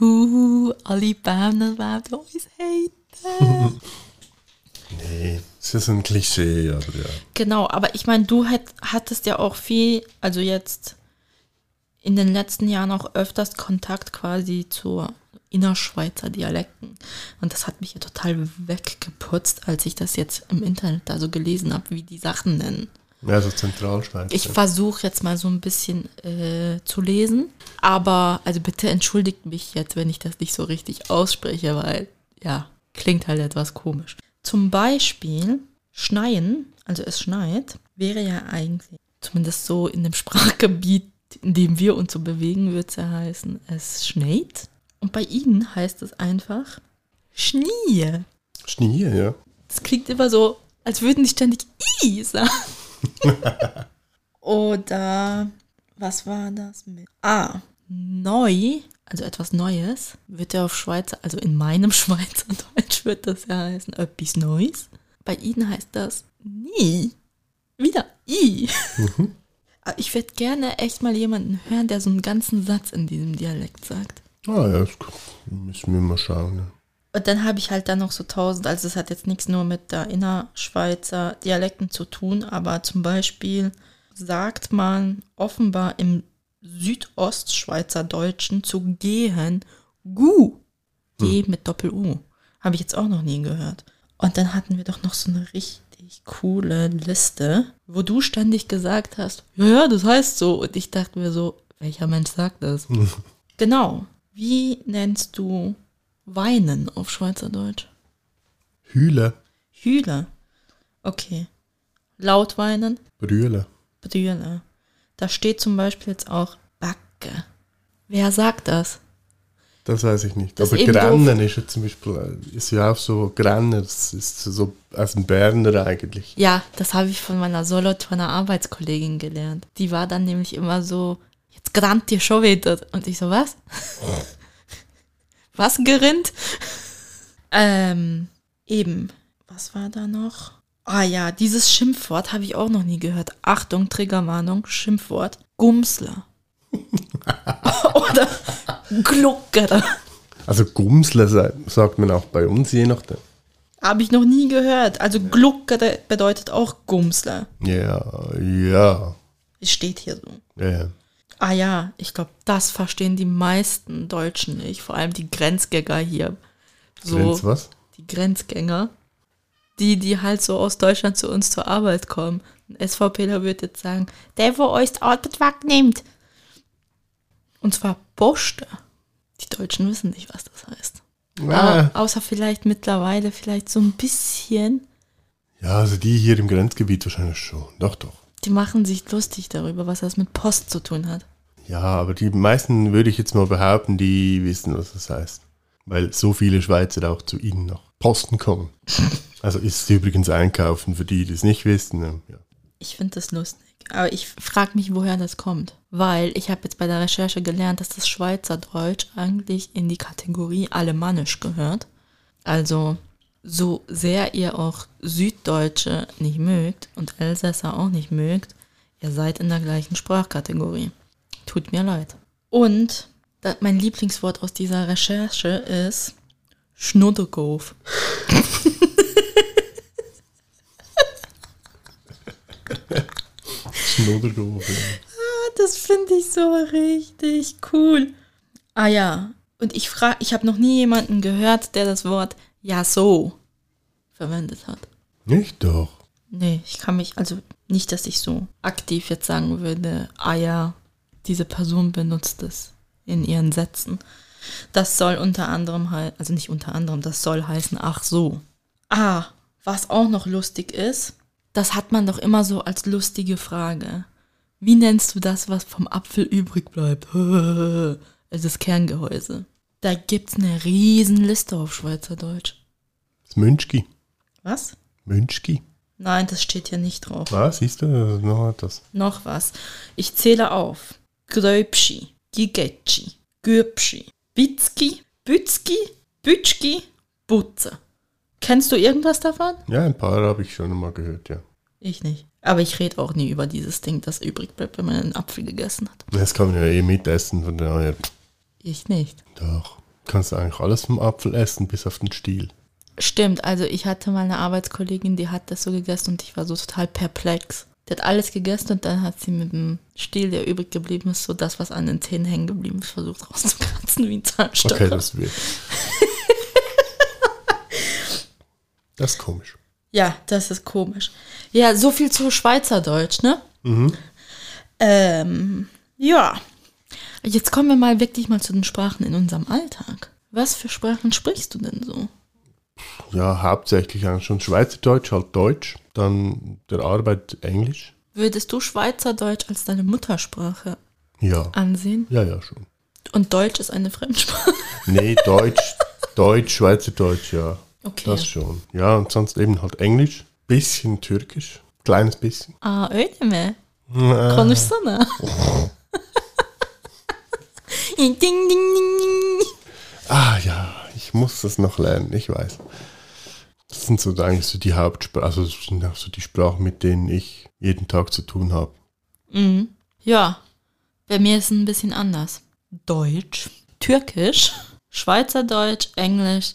*laughs* uh, alle Berner werden uns haten. Nee, es ist ein Klischee, aber ja. Genau, aber ich meine, du hat, hattest ja auch viel, also jetzt in den letzten Jahren auch öfters Kontakt quasi zu Innerschweizer Dialekten. Und das hat mich ja total weggeputzt, als ich das jetzt im Internet da so gelesen habe, wie die Sachen nennen. Ja, so Zentralschweiz. Ich versuche jetzt mal so ein bisschen äh, zu lesen, aber also bitte entschuldigt mich jetzt, wenn ich das nicht so richtig ausspreche, weil ja, klingt halt etwas komisch. Zum Beispiel schneien, also es schneit, wäre ja eigentlich, zumindest so in dem *laughs* Sprachgebiet, in dem wir uns so bewegen, würde es ja heißen, es schneit. Und bei ihnen heißt es einfach Schnie. Schnee, ja. Das klingt immer so, als würden die ständig I sagen. *laughs* Oder was war das mit? Ah, neu, also etwas Neues, wird ja auf Schweizer, also in meinem *laughs* Schweizerdeutsch wird das ja heißen, etwas Neues. Bei ihnen heißt das nie. Wieder I. *laughs* Aber Ich würde gerne echt mal jemanden hören, der so einen ganzen Satz in diesem Dialekt sagt. Ah ja, das müssen wir mal schauen. Ja. Und dann habe ich halt dann noch so tausend, also es hat jetzt nichts nur mit der Innerschweizer Dialekten zu tun, aber zum Beispiel sagt man offenbar im Südostschweizerdeutschen zu gehen Gu. G mit Doppel-U. Habe ich jetzt auch noch nie gehört. Und dann hatten wir doch noch so eine richtig coole Liste, wo du ständig gesagt hast, ja, ja, das heißt so. Und ich dachte mir so, welcher Mensch sagt das? *laughs* Genau. Wie nennst du Weinen auf Schweizerdeutsch? Hühle, Hühle. Okay. Laut weinen, Brühle. Brühle. Da steht zum Beispiel jetzt auch Backe. Wer sagt das? Das weiß ich nicht. Das Aber Grennen ist ja zum Beispiel, äh, ist ja auch so, Grenner, das ist so aus dem Berner eigentlich. Ja, das habe ich von meiner Solothurner Arbeitskollegin gelernt. Die war dann nämlich immer so, jetzt grannt dir schon wieder. Und ich so, was? *laughs* was gerinnt? ähm, eben. Was war da noch? Ah ja, dieses Schimpfwort habe ich auch noch nie gehört. Achtung, Triggerwarnung, Schimpfwort. Gumsler. *laughs* Oder Gluckere. Also Gumsler sa- sagt man auch bei uns, je nachdem. Habe ich noch nie gehört. Also Gluckere bedeutet auch Gumsler. Ja, ja, Es steht hier so. ja. Ah ja, ich glaube, das verstehen die meisten Deutschen nicht. Vor allem die Grenzgänger hier. So, Grenz was? die Grenzgänger. Die, die halt so aus Deutschland zu uns zur Arbeit kommen. Ein SVPler wird jetzt sagen, der, wo euch das Arbeit wegnimmt. Und zwar Poste. Die Deutschen wissen nicht, was das heißt. Au- außer vielleicht mittlerweile vielleicht so ein bisschen. ja, also die hier im Grenzgebiet wahrscheinlich schon. Doch, doch. Die machen sich lustig darüber, was das mit Post zu tun hat. Ja, aber die meisten würde ich jetzt mal behaupten, die wissen, was das heißt. Weil so viele Schweizer auch zu ihnen nach Posten kommen. *laughs* Also ist es übrigens einkaufen für die, die es nicht wissen. ähm, Ja. Ich finde das lustig. Aber ich frage mich, woher das kommt. Weil ich habe jetzt bei der Recherche gelernt, dass das Schweizerdeutsch eigentlich in die Kategorie Alemannisch gehört. Also so sehr ihr auch Süddeutsche nicht mögt und Elsässer auch nicht mögt, ihr seid in der gleichen Sprachkategorie. Tut mir leid. Und mein Lieblingswort aus dieser Recherche ist Schnuddergoof. *laughs* Schnuddergoof, ja. Das finde ich so richtig cool. Ah ja, und ich frage, ich habe noch nie jemanden gehört, der das Wort ja so verwendet hat. Nicht doch. Nee, ich kann mich, also nicht, dass ich so aktiv jetzt sagen würde, ah ja, diese Person benutzt es in ihren Sätzen. Das soll unter anderem halt, also nicht unter anderem, das soll heißen, ach so. Ah, was auch noch lustig ist, das hat man doch immer so als lustige Frage. Wie nennst du das, was vom Apfel übrig bleibt? *laughs* Es ist Kerngehäuse. Da gibt's eine riesen Liste auf Schweizerdeutsch. Das Münchki. Was? Münchki. Nein, das steht hier nicht drauf. Was, siehst du? Noch etwas. Noch was. Ich zähle auf. Gröbschi, Gigetschi, Gürbschi, Bitzki, Bützki, Bütschki, Butze. Kennst du irgendwas davon? Ja, ein paar habe ich schon mal gehört, ja. Ich nicht. Aber ich rede auch nie über dieses Ding, das übrig bleibt, wenn man einen Apfel gegessen hat. Das kann man ja eh mitessen, von daher. Ich nicht. Doch. Kannst du eigentlich alles vom Apfel essen, bis auf den Stiel. Stimmt, also ich hatte mal eine Arbeitskollegin, die hat das so gegessen und ich war so total perplex. Die hat alles gegessen und dann hat sie mit dem Stiel, der übrig geblieben ist, so das, was an den Zähnen hängen geblieben ist, versucht *laughs* rauszukratzen wie ein Zahnstocher. Okay, das wird. Das ist komisch. Ja, das ist komisch. Ja, so viel zu Schweizerdeutsch, ne? Ähm, ja. Jetzt kommen wir mal wirklich mal zu den Sprachen in unserem Alltag. Was für Sprachen sprichst du denn so? Ja, hauptsächlich eigentlich schon Schweizerdeutsch, halt Deutsch, dann der Arbeit Englisch. Würdest du Schweizerdeutsch als deine Muttersprache Ja. ansehen? Ja, ja, schon. Und Deutsch ist eine Fremdsprache? Nee, Deutsch, Deutsch, Schweizerdeutsch, ja. Okay. Das schon. Ja, und sonst eben halt Englisch, bisschen Türkisch, kleines bisschen. Aa öyle mi? Konuşsana. ding, ding, ding, ding. Ah ja, ich muss das noch lernen, ich weiß. Das sind so eigentlich so die Hauptsprachen, also das sind auch so die Sprachen, mit denen ich jeden Tag zu tun habe. Mhm. Ja, bei mir ist es ein bisschen anders. Deutsch, Türkisch, Schweizerdeutsch, Englisch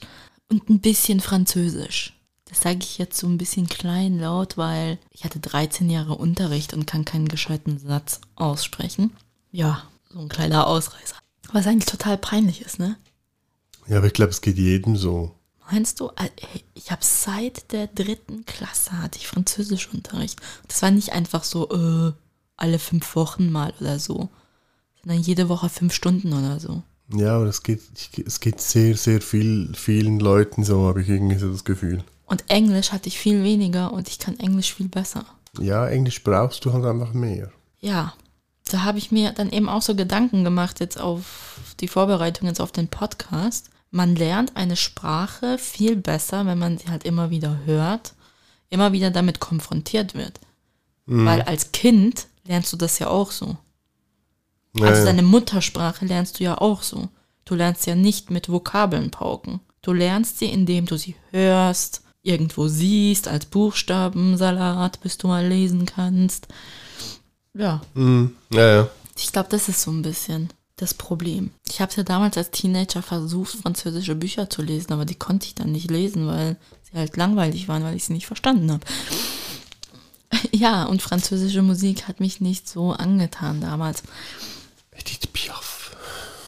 und ein bisschen Französisch. Das sage ich jetzt so ein bisschen klein laut, weil ich hatte 13 Jahre Unterricht und kann keinen gescheiten Satz aussprechen. Ja, so ein kleiner Ausreißer. Was eigentlich total peinlich ist, ne? Ja, aber ich glaube, es geht jedem so. Meinst du? Äh, Ich habe seit der dritten Klasse hatte ich Französischunterricht. Das war nicht einfach so äh, alle fünf Wochen mal oder so, sondern jede Woche fünf Stunden oder so. Ja, aber es geht, es geht sehr, sehr viel, vielen Leuten so, habe ich irgendwie so das Gefühl. Und Englisch hatte ich viel weniger und ich kann Englisch viel besser. Ja, Englisch brauchst du halt einfach mehr. Ja, da habe ich mir dann eben auch so Gedanken gemacht jetzt auf die Vorbereitung jetzt auf den Podcast. Man lernt eine Sprache viel besser, wenn man sie halt immer wieder hört, immer wieder damit konfrontiert wird. Weil als Kind lernst du das ja auch so. Ja, Also deine Muttersprache lernst du ja auch so. Du lernst ja nicht mit Vokabeln pauken. Du lernst sie, indem du sie hörst, irgendwo siehst, als Buchstabensalat, bis du mal lesen kannst. Ja, Mhm. ja, ja. ich glaube, das ist so ein bisschen das Problem. Ich habe es ja damals als Teenager versucht, französische Bücher zu lesen, aber die konnte ich dann nicht lesen, weil sie halt langweilig waren, weil ich sie nicht verstanden habe. *laughs* Ja, und französische Musik hat mich nicht so angetan damals. Edith Piaf.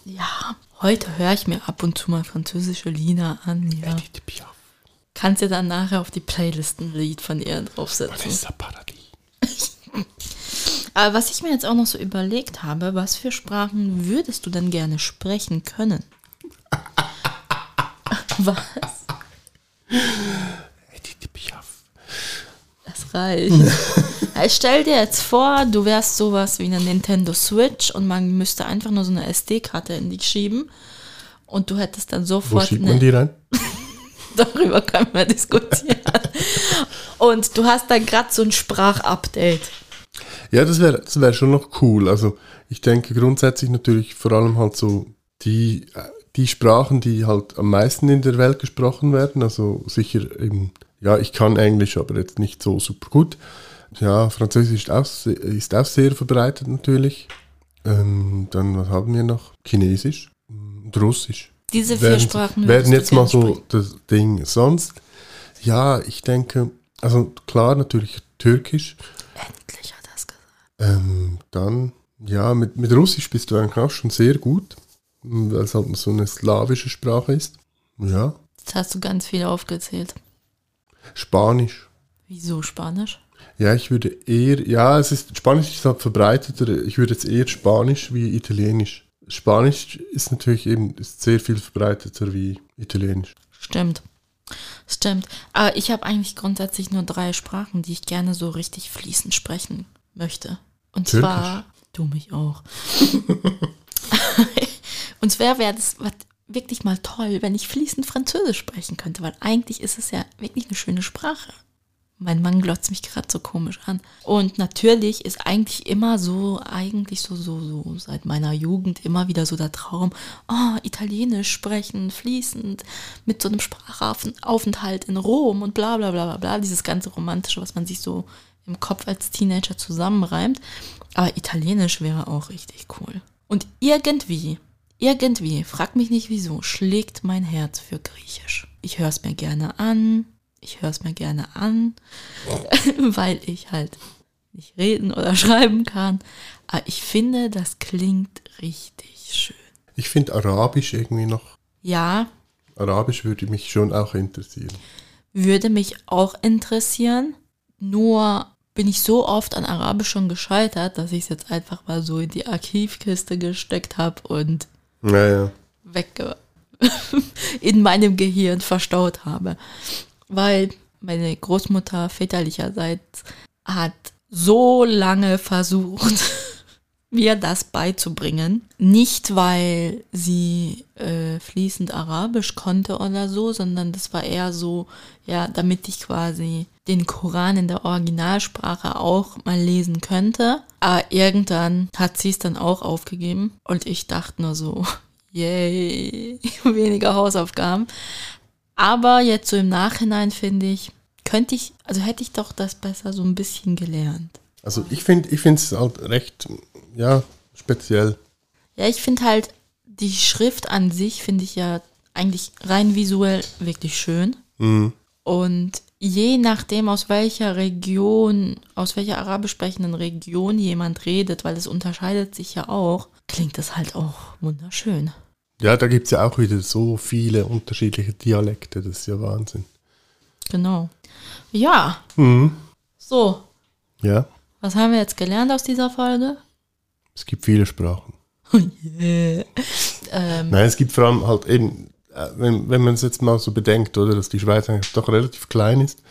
Ja, heute höre ich mir ab und zu mal französische Lieder an. Ja. Edith Piaf. Kannst du dann nachher auf die Playlist ein Lied von ihr draufsetzen. Vanessa Paradis. *laughs* Aber was ich mir jetzt auch noch so überlegt habe, was für Sprachen würdest du denn gerne sprechen können? *laughs* Was? Edith Piaf. Das reicht. *laughs* Also stell dir jetzt vor, du wärst sowas wie eine Nintendo Switch und man müsste einfach nur so eine SD-Karte in dich schieben und du hättest dann Wo sofort schiebt eine, man die rein? *laughs* darüber können wir diskutieren. Und du hast dann gerade so ein Sprachupdate. Ja, das wäre das wär schon noch cool. Also ich denke grundsätzlich natürlich vor allem halt so die, äh, die Sprachen, die halt am meisten in der Welt gesprochen werden. Also sicher eben, ja, ich kann Englisch, aber jetzt nicht so super gut. Ja, Französisch ist auch, se- ist auch sehr verbreitet natürlich. Ähm, dann, was haben wir noch? Chinesisch und Russisch. Diese vier Werden, Sprachen werden jetzt mal so sprechen. das Ding. Sonst, ja, ich denke, also klar, natürlich Türkisch. Endlich hat er es gesagt. Ähm, dann, ja, mit, mit Russisch bist du eigentlich auch schon sehr gut, weil es halt so eine slawische Sprache ist. Ja, Jetzt hast du ganz viel aufgezählt. Spanisch. Wieso Spanisch? Ja, ich würde eher, ja, es ist, Spanisch ist halt verbreiteter, ich würde jetzt eher Spanisch wie Italienisch. Spanisch ist natürlich eben ist sehr viel verbreiteter wie Italienisch. Stimmt. Stimmt. Aber ich habe eigentlich grundsätzlich nur drei Sprachen, die ich gerne so richtig fließend sprechen möchte. Und Türkisch. zwar, du mich auch. *laughs* Und zwar wäre das wirklich mal toll, wenn ich fließend Französisch sprechen könnte, weil eigentlich ist es ja wirklich eine schöne Sprache. Mein Mann glotzt mich gerade so komisch an. Und natürlich ist eigentlich immer so, eigentlich so, so, so seit meiner Jugend immer wieder so der Traum, oh, Italienisch sprechen, fließend, mit so einem Sprachaufenthalt in Rom und bla bla bla bla bla, dieses ganze Romantische, was man sich so im Kopf als Teenager zusammenreimt. Aber Italienisch wäre auch richtig cool. Und irgendwie, irgendwie, frag mich nicht wieso, schlägt mein Herz für Griechisch. Ich höre es mir gerne an, ich höre es mir gerne an, *laughs* weil ich halt nicht reden oder *laughs* schreiben kann. Aber ich finde, das klingt richtig schön. Ich finde Arabisch irgendwie noch. Ja, Arabisch würde mich schon auch interessieren. würde mich auch interessieren. Nur bin ich so oft an Arabisch schon gescheitert, dass ich es jetzt einfach mal so in die Archivkiste gesteckt habe und Naja. wegge *laughs* in meinem Gehirn verstaut habe. Weil meine Großmutter väterlicherseits hat so lange versucht, *laughs* mir das beizubringen. Nicht, weil sie äh, fließend Arabisch konnte oder so, sondern das war eher so, ja, damit ich quasi den Koran in der Originalsprache auch mal lesen könnte. Aber irgendwann hat sie es dann auch aufgegeben und ich dachte nur so, *laughs* yay, *laughs* weniger Hausaufgaben. Aber jetzt so im Nachhinein finde ich, könnte ich, also hätte ich doch das besser so ein bisschen gelernt. Also ich finde ich finde es halt recht, ja, speziell. Ja, ich finde halt, die Schrift an sich finde ich ja eigentlich rein visuell wirklich schön. Mhm. Und je nachdem, aus welcher Region, aus welcher arabisch sprechenden Region jemand redet, weil es unterscheidet sich ja auch, klingt das halt auch wunderschön. Ja, da gibt es ja auch wieder so viele unterschiedliche Dialekte, das ist ja Wahnsinn. Genau. Ja, Mhm. so, Ja, was haben wir jetzt gelernt aus dieser Folge? es gibt viele Sprachen. *laughs* yeah. ähm, Nein, es gibt vor allem halt eben, äh, wenn, wenn man es jetzt mal so bedenkt, oder, dass die Schweiz eigentlich doch relativ klein ist,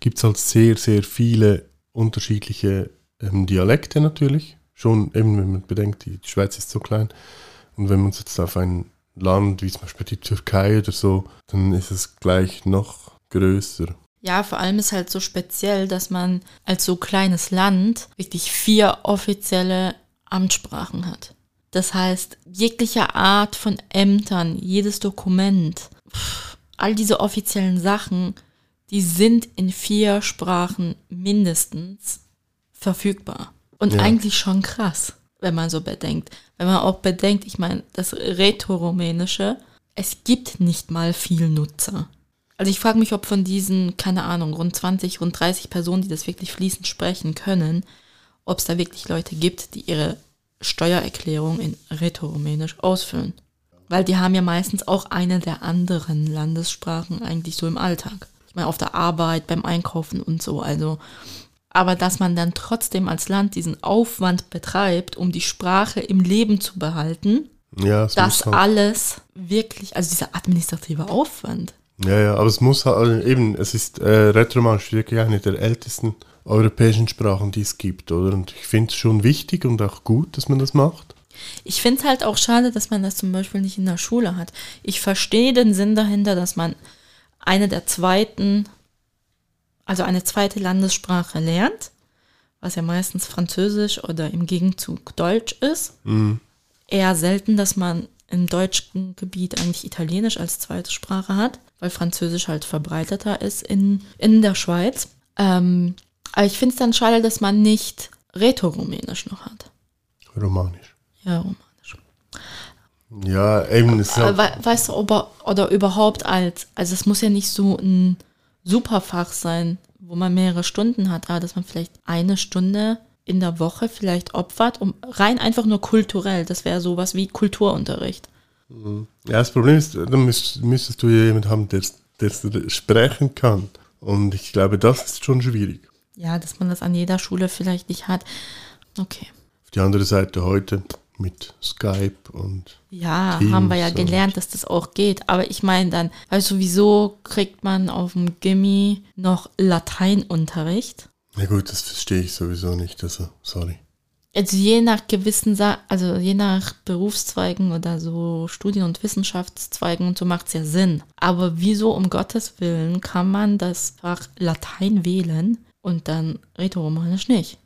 gibt es halt sehr, sehr viele unterschiedliche ähm, Dialekte natürlich. Schon eben, wenn man bedenkt, die, Schweiz ist so klein. Und wenn man es jetzt auf ein Land wie zum Beispiel die Türkei oder so, dann ist es gleich noch größer. Ja, vor allem ist halt so speziell, dass man als so kleines Land wirklich vier offizielle Amtssprachen hat. Das heißt, jegliche Art von Ämtern, jedes Dokument, all diese offiziellen Sachen, die sind in vier Sprachen mindestens verfügbar. Und Ja. eigentlich schon krass, wenn man so bedenkt. Wenn man auch bedenkt, ich meine, das Rätoromänische, es gibt nicht mal viel Nutzer. Also ich frage mich, ob von diesen, keine Ahnung, rund 20, rund 30 Personen, die das wirklich fließend sprechen können, ob es da wirklich Leute gibt, die ihre Steuererklärung in Rätoromänisch ausfüllen. Weil die haben ja meistens auch eine der anderen Landessprachen eigentlich so im Alltag. Ich meine, auf der Arbeit, beim Einkaufen und so. Also, aber dass man dann trotzdem als Land diesen Aufwand betreibt, um die Sprache im Leben zu behalten, Ja, das muss halt, alles wirklich, also dieser administrative Aufwand. ja, ja, aber es muss halt eben, es ist äh, Retromanisch wirklich eine der ältesten europäischen Sprachen, die es gibt, oder? Und ich finde es schon wichtig und auch gut, dass man das macht. Ich finde es halt auch schade, dass man das zum Beispiel nicht in der Schule hat. Ich verstehe den Sinn dahinter, dass man eine der zweiten, also eine zweite Landessprache lernt, was ja meistens Französisch oder im Gegenzug Deutsch ist. Eher selten, dass man im deutschen Gebiet eigentlich Italienisch als zweite Sprache hat, weil Französisch halt verbreiteter ist in, in der Schweiz. Ähm, aber ich finde es dann schade, dass man nicht Rätoromänisch noch hat. Romanisch. Ja, Romanisch. Ja, eben, ist Aber halt, we weißt du, ob, oder überhaupt als, also es muss ja nicht so ein Superfach sein, wo man mehrere Stunden hat, aber dass man vielleicht eine Stunde in der Woche vielleicht opfert, um rein einfach nur kulturell, das wäre sowas wie Kulturunterricht. ja, das Problem ist, dann müsst, müsstest du ja jemanden haben, der der sprechen kann. Und ich glaube, das ist schon schwierig. Ja, dass man das an jeder Schule vielleicht nicht hat. Okay. Auf die andere Seite heute mit Skype und Ja, Teams haben wir ja gelernt, dass das auch geht. Aber ich meine dann, du, wieso kriegt man auf dem Gimmi noch Lateinunterricht? na gut, das verstehe ich sowieso nicht, also sorry. Also je nach gewissen, Sa also je nach Berufszweigen oder so Studien- und Wissenschaftszweigen und so macht es ja Sinn. Aber wieso um Gottes Willen kann man das Fach Latein wählen und dann Rätoromanisch nicht?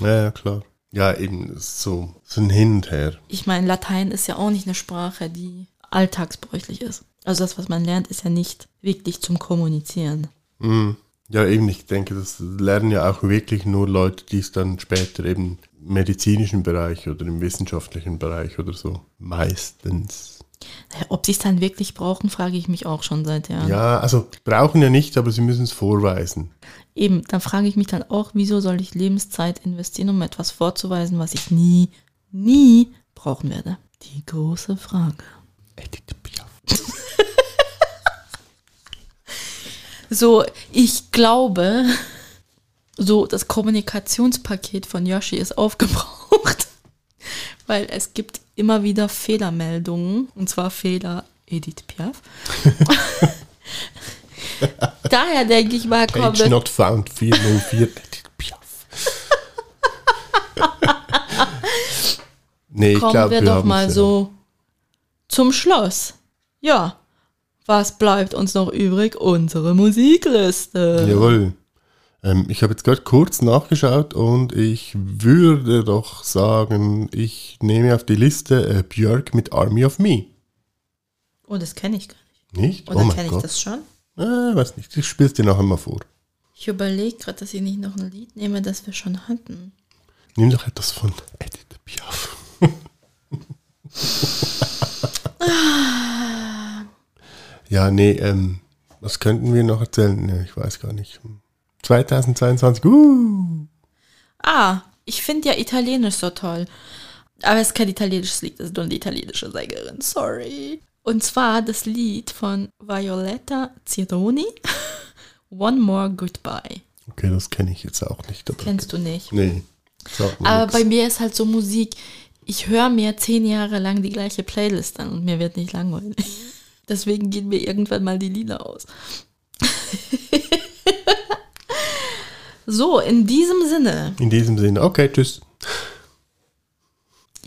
Ja, ja, klar. Ja, eben, ist so, so ein Hin und Her. Ich meine, Latein ist ja auch nicht eine Sprache, die alltagsbräuchlich ist. Also das, was man lernt, ist ja nicht wirklich zum Kommunizieren. Mhm. Ja, eben, ich denke, das lernen ja auch wirklich nur Leute, die es dann später eben im medizinischen Bereich oder im wissenschaftlichen Bereich oder so meistens. Ob sie es dann wirklich brauchen, frage ich mich auch schon seit Jahren. Ja, also brauchen ja nicht, aber sie müssen es vorweisen. Eben, dann frage ich mich dann auch, wieso soll ich Lebenszeit investieren, um etwas vorzuweisen, was ich nie, nie brauchen werde? Die große Frage. Edith Piaf. So, ich glaube, so das Kommunikationspaket von Yoshi ist aufgebraucht, *laughs* weil es gibt immer wieder Fehlermeldungen, und zwar Fehler Edith Piaf. *laughs* *laughs* Daher denke ich mal, kommen Page wir, not found 404 Edith Piaf. nee, ich kommen glaube, wir wir doch mal es, so zum Schluss. Ja, was bleibt uns noch übrig? Unsere Musikliste. Ja. Jawohl. Ähm, ich habe jetzt gerade kurz nachgeschaut und ich würde doch sagen, ich nehme auf die Liste äh, Björk mit Army of Me. Oh, das kenne ich gar nicht. Nicht? Oder oh kenne ich das schon? Äh, weiß nicht. Ich spiel's dir nachher mal vor. Ich überlege gerade, dass ich nicht noch ein Lied nehme, das wir schon hatten. Nimm doch etwas von Edith Piaf. *laughs* ja, nee, ähm, was könnten wir noch erzählen? Nee, ich weiß gar nicht. 2022, uh! Ah, ich finde ja Italienisch so toll. Aber es ist kein italienisches Lied, das ist nur eine italienische Sängerin. Sorry. Und zwar das Lied von Violetta Zironi. *laughs* One More Goodbye. Okay, das kenne ich jetzt auch nicht. Kennst du nicht? nee. Aber nix. bei mir ist halt so Musik, ich höre mir zehn Jahre lang die gleiche Playlist an und mir wird nicht langweilig. *laughs* Deswegen gehen mir irgendwann mal die Lieder aus. *laughs* so, in diesem Sinne, In diesem Sinne, okay, tschüss.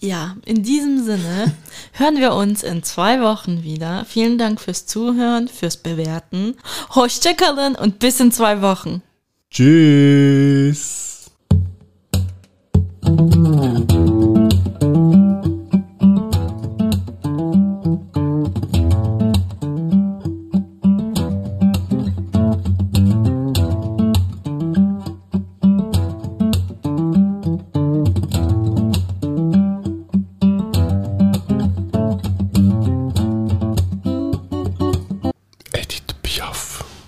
Ja, in diesem Sinne *laughs* hören wir uns in zwei Wochen wieder. Vielen Dank fürs Zuhören, fürs Bewerten. Hoşçakalın und bis in zwei Wochen. Tschüss.